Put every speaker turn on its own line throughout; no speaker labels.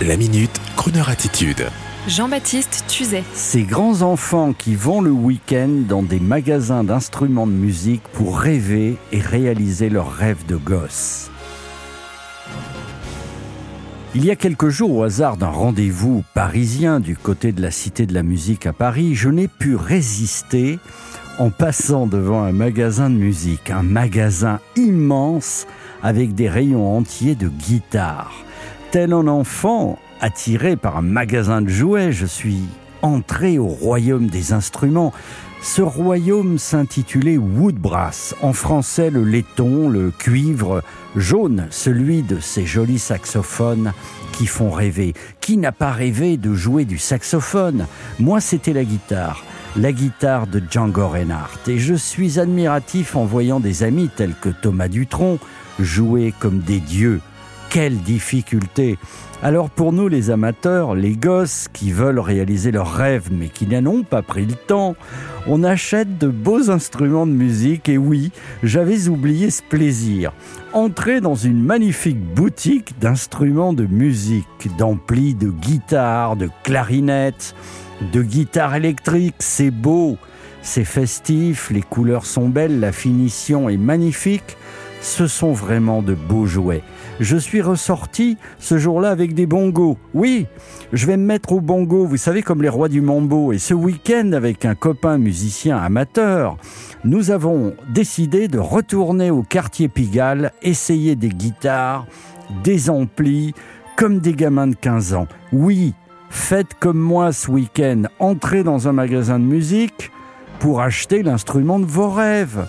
La minute, Kroneur attitude.
Jean-Baptiste Tuzet.
Ces grands enfants qui vont le week-end dans des magasins d'instruments de musique pour rêver et réaliser leurs rêves de gosse. Il y a quelques jours, au hasard d'un rendez-vous parisien du côté de la Cité de la Musique à Paris, je n'ai pu résister en passant devant un magasin de musique, un magasin immense avec des rayons entiers de guitares. Tel un enfant attiré par un magasin de jouets, je suis entré au royaume des instruments. Ce royaume s'intitulait Woodbrass, en français le laiton, le cuivre jaune, celui de ces jolis saxophones qui font rêver. Qui n'a pas rêvé de jouer du saxophone? Moi, c'était la guitare la guitare de Django Reinhardt. Et je suis admiratif en voyant des amis tels que Thomas Dutronc jouer comme des dieux. Quelle difficulté Alors pour nous les amateurs, les gosses qui veulent réaliser leurs rêves mais qui n'en ont pas pris le temps, on achète de beaux instruments de musique et oui, j'avais oublié ce plaisir. Entrer dans une magnifique boutique d'instruments de musique, d'amplis de guitares, de clarinettes, de guitare électrique, c'est beau, c'est festif, les couleurs sont belles, la finition est magnifique. Ce sont vraiment de beaux jouets. Je suis ressorti ce jour-là avec des bongos. Oui, je vais me mettre au bongo, vous savez, comme les rois du mambo. Et ce week-end, avec un copain musicien amateur, nous avons décidé de retourner au quartier Pigalle, essayer des guitares, des amplis, comme des gamins de 15 ans. Oui, Faites comme moi ce week-end, entrez dans un magasin de musique pour acheter l'instrument de vos rêves,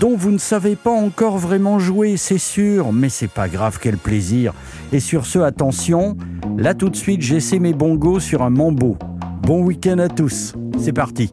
dont vous ne savez pas encore vraiment jouer, c'est sûr, mais c'est pas grave, quel plaisir. Et sur ce, attention, là tout de suite, j'essaie mes bongos sur un mambo. Bon week-end à tous, c'est parti.